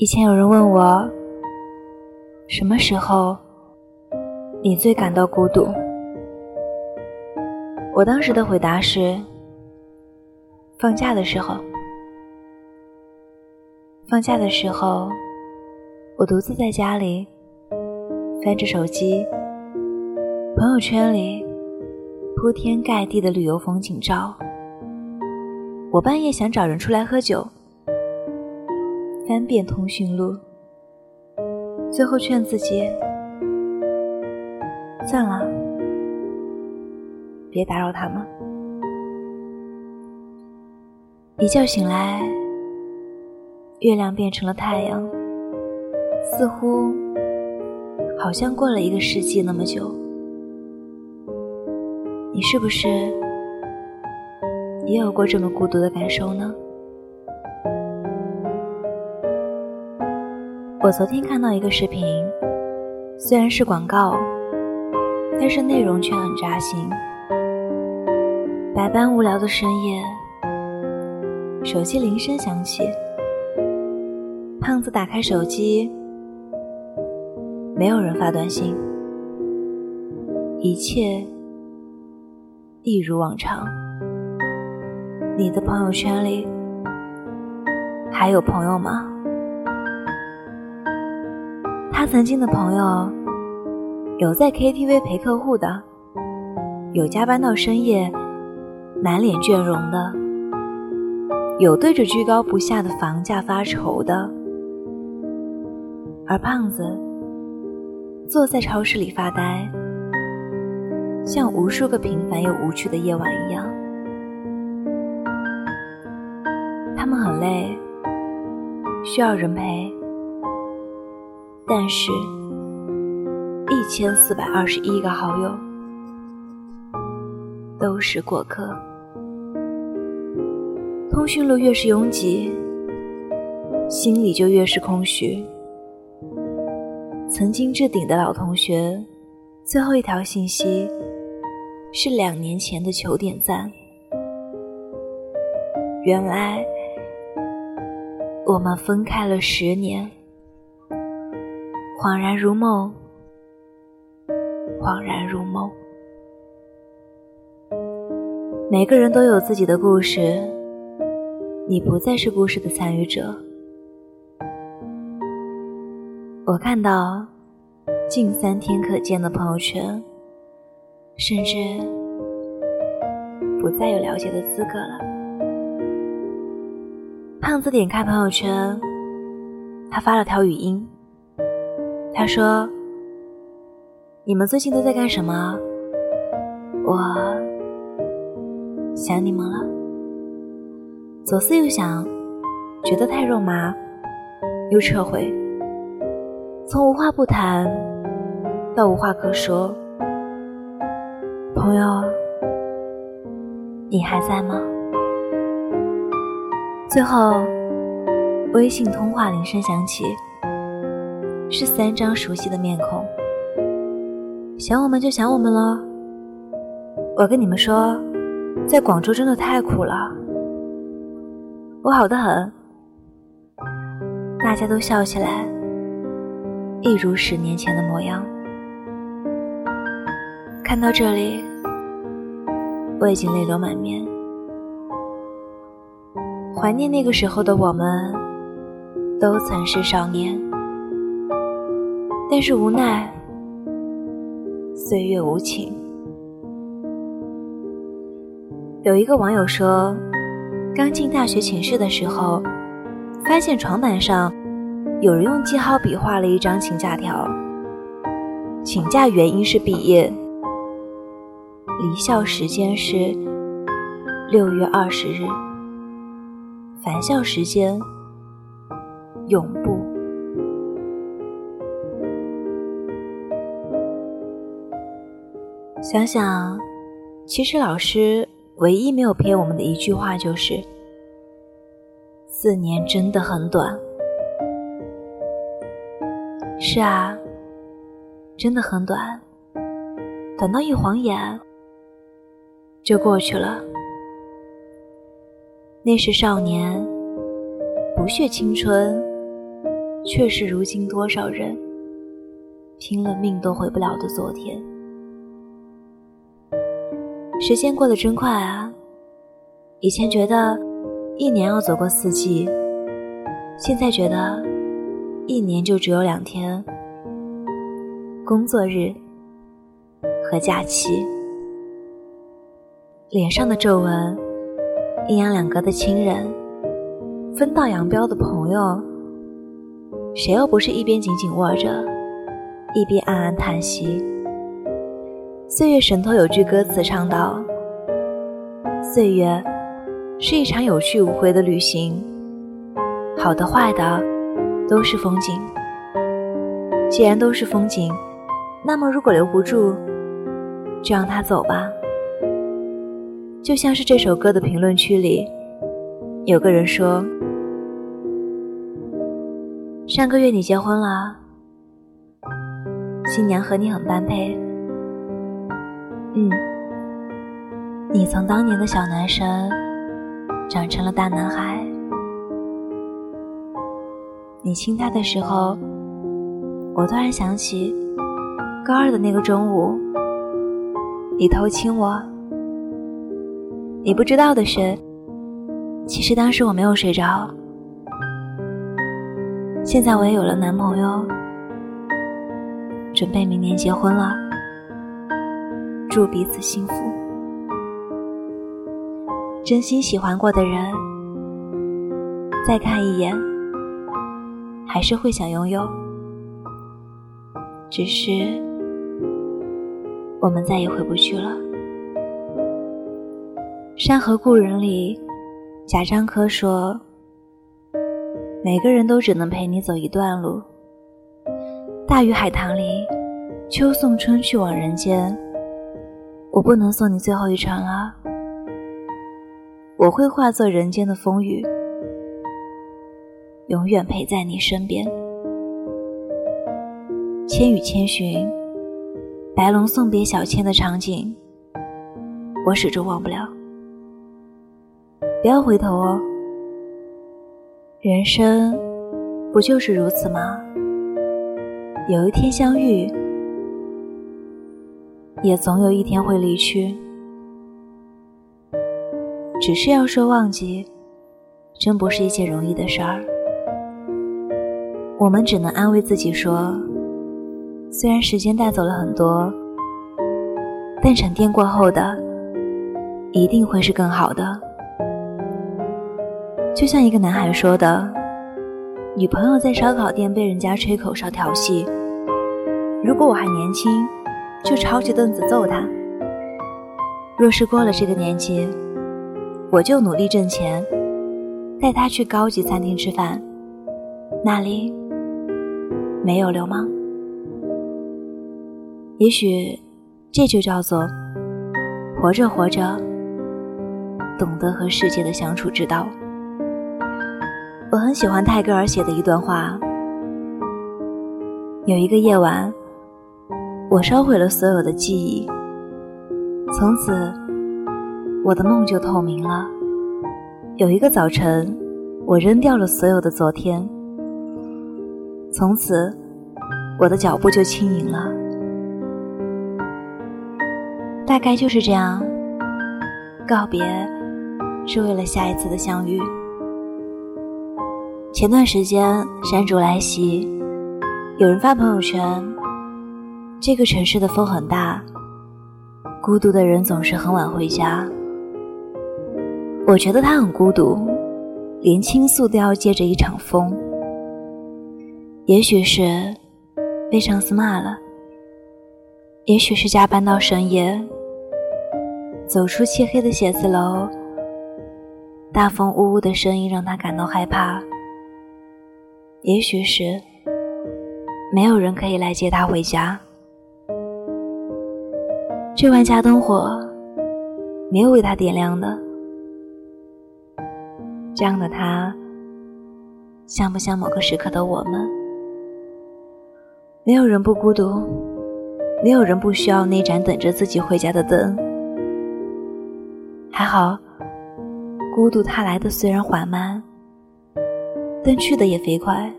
以前有人问我，什么时候你最感到孤独？我当时的回答是：放假的时候。放假的时候，我独自在家里翻着手机，朋友圈里铺天盖地的旅游风景照。我半夜想找人出来喝酒。翻遍通讯录，最后劝自己算了，别打扰他们。一觉醒来，月亮变成了太阳，似乎好像过了一个世纪那么久。你是不是也有过这么孤独的感受呢？我昨天看到一个视频，虽然是广告，但是内容却很扎心。百般无聊的深夜，手机铃声响起，胖子打开手机，没有人发短信，一切一如往常。你的朋友圈里还有朋友吗？曾经的朋友，有在 KTV 陪客户的，有加班到深夜、满脸倦容的，有对着居高不下的房价发愁的，而胖子坐在超市里发呆，像无数个平凡又无趣的夜晚一样。他们很累，需要人陪。但是，一千四百二十一个好友都是过客。通讯录越是拥挤，心里就越是空虚。曾经置顶的老同学，最后一条信息是两年前的求点赞。原来，我们分开了十年。恍然如梦，恍然如梦。每个人都有自己的故事，你不再是故事的参与者。我看到近三天可见的朋友圈，甚至不再有了解的资格了。胖子点开朋友圈，他发了条语音。他说：“你们最近都在干什么？我想你们了。左思右想，觉得太肉麻，又撤回。从无话不谈到无话可说，朋友，你还在吗？最后，微信通话铃声响起。”是三张熟悉的面孔，想我们就想我们喽。我跟你们说，在广州真的太苦了，我好的很。大家都笑起来，一如十年前的模样。看到这里，我已经泪流满面，怀念那个时候的我们，都曾是少年。但是无奈，岁月无情。有一个网友说，刚进大学寝室的时候，发现床板上有人用记号笔画了一张请假条，请假原因是毕业，离校时间是六月二十日，返校时间永不。想想，其实老师唯一没有骗我们的一句话就是：四年真的很短。是啊，真的很短，短到一晃眼就过去了。那是少年，不屑青春，却是如今多少人拼了命都回不了的昨天。时间过得真快啊！以前觉得一年要走过四季，现在觉得一年就只有两天：工作日和假期。脸上的皱纹，阴阳两隔的亲人，分道扬镳的朋友，谁又不是一边紧紧握着，一边暗暗叹息？岁月神偷有句歌词唱道：“岁月是一场有去无回的旅行，好的坏的都是风景。既然都是风景，那么如果留不住，就让它走吧。”就像是这首歌的评论区里，有个人说：“上个月你结婚了，新娘和你很般配。”嗯，你从当年的小男生长成了大男孩。你亲他的时候，我突然想起高二的那个中午，你偷亲我。你不知道的是，其实当时我没有睡着。现在我也有了男朋友，准备明年结婚了。祝彼此幸福。真心喜欢过的人，再看一眼，还是会想拥有。只是，我们再也回不去了。《山河故人》里，贾樟柯说：“每个人都只能陪你走一段路。”《大鱼海棠》里，秋送春去往人间，我不能送你最后一程了。我会化作人间的风雨，永远陪在你身边。《千与千寻》，白龙送别小千的场景，我始终忘不了。不要回头哦，人生不就是如此吗？有一天相遇，也总有一天会离去。只是要说忘记，真不是一件容易的事儿。我们只能安慰自己说，虽然时间带走了很多，但沉淀过后的，一定会是更好的。就像一个男孩说的：“女朋友在烧烤店被人家吹口哨调戏，如果我还年轻，就抄起凳子揍他；若是过了这个年纪，我就努力挣钱，带他去高级餐厅吃饭，那里没有流氓。也许这就叫做活着活着，懂得和世界的相处之道。”我很喜欢泰戈尔写的一段话。有一个夜晚，我烧毁了所有的记忆，从此我的梦就透明了。有一个早晨，我扔掉了所有的昨天，从此我的脚步就轻盈了。大概就是这样，告别是为了下一次的相遇。前段时间山竹来袭，有人发朋友圈：“这个城市的风很大，孤独的人总是很晚回家。”我觉得他很孤独，连倾诉都要借着一场风。也许是被上司骂了，也许是加班到深夜，走出漆黑的写字楼，大风呜呜的声音让他感到害怕。也许是没有人可以来接他回家。这万家灯火没有为他点亮的，这样的他像不像某个时刻的我们？没有人不孤独，没有人不需要那盏等着自己回家的灯。还好，孤独它来的虽然缓慢。但去的也飞快，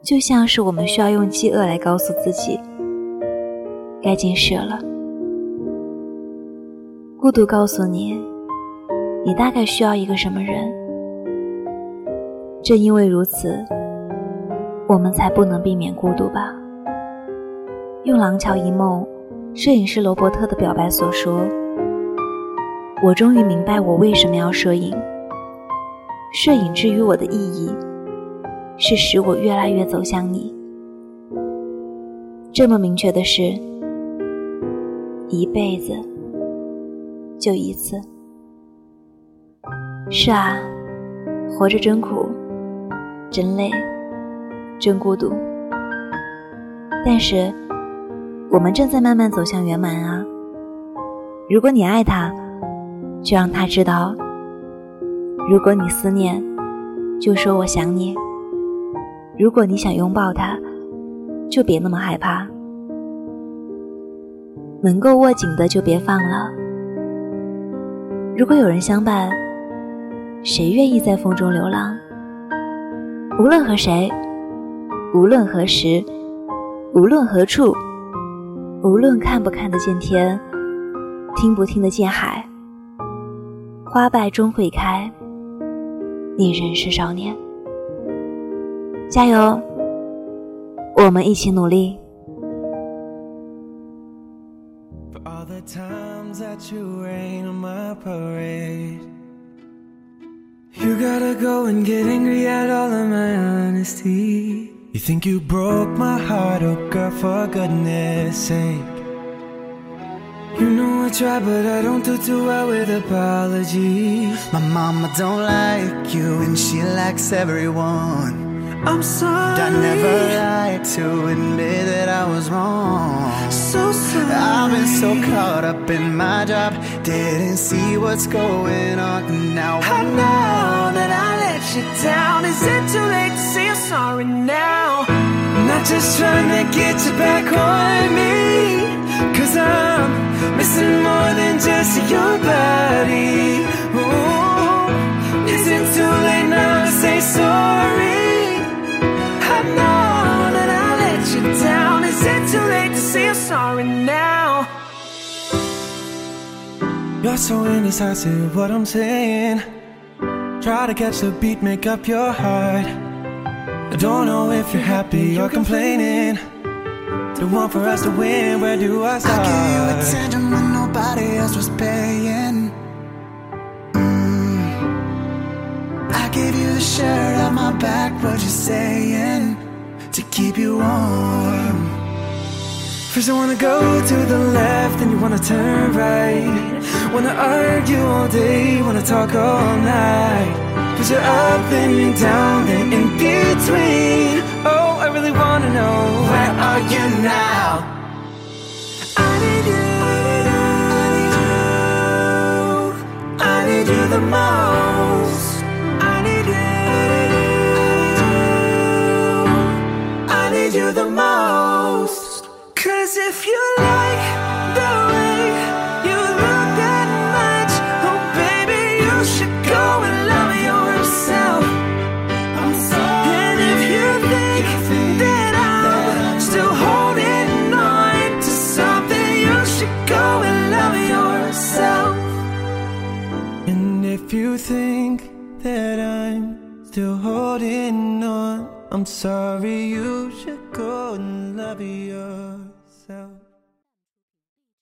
就像是我们需要用饥饿来告诉自己，该进食了。孤独告诉你，你大概需要一个什么人。正因为如此，我们才不能避免孤独吧。用《廊桥遗梦》摄影师罗伯特的表白所说：“我终于明白我为什么要摄影。摄影之于我的意义。”是使我越来越走向你。这么明确的事，一辈子就一次。是啊，活着真苦，真累，真孤独。但是，我们正在慢慢走向圆满啊！如果你爱他，就让他知道；如果你思念，就说我想你。如果你想拥抱他，就别那么害怕。能够握紧的就别放了。如果有人相伴，谁愿意在风中流浪？无论和谁，无论何时，无论何处，无论看不看得见天，听不听得见海，花败终会开。你仍是少年。加油，我们一起努力。You gotta go and get angry at all of my honesty. You think you broke my heart, oh girl, for goodness sake. You know I try, but I don't do too well with apologies. My mama don't like you, and she likes everyone. I'm sorry. I never lied to admit that I was wrong. So sorry. I've been so caught up in my job, didn't see what's going on. Now I know that I let you down. Is it too late to say I'm sorry now? I'm not just trying to get you back on me. You're so indecisive, what I'm saying. Try to catch the beat, make up your heart. I don't know if you're happy or complaining. The one for us to win, where do I start? I give you attention when nobody else was paying. Mm. I gave you the shirt off my back, what you saying? To keep you warm. First I wanna go to the left, then you wanna turn right Wanna argue all day, wanna talk all night. Cause you're up, and down, and in between. Oh, I really wanna know Where are you now? I need you I need you the most. I need you I need you the most. Cause if you I'm sorry,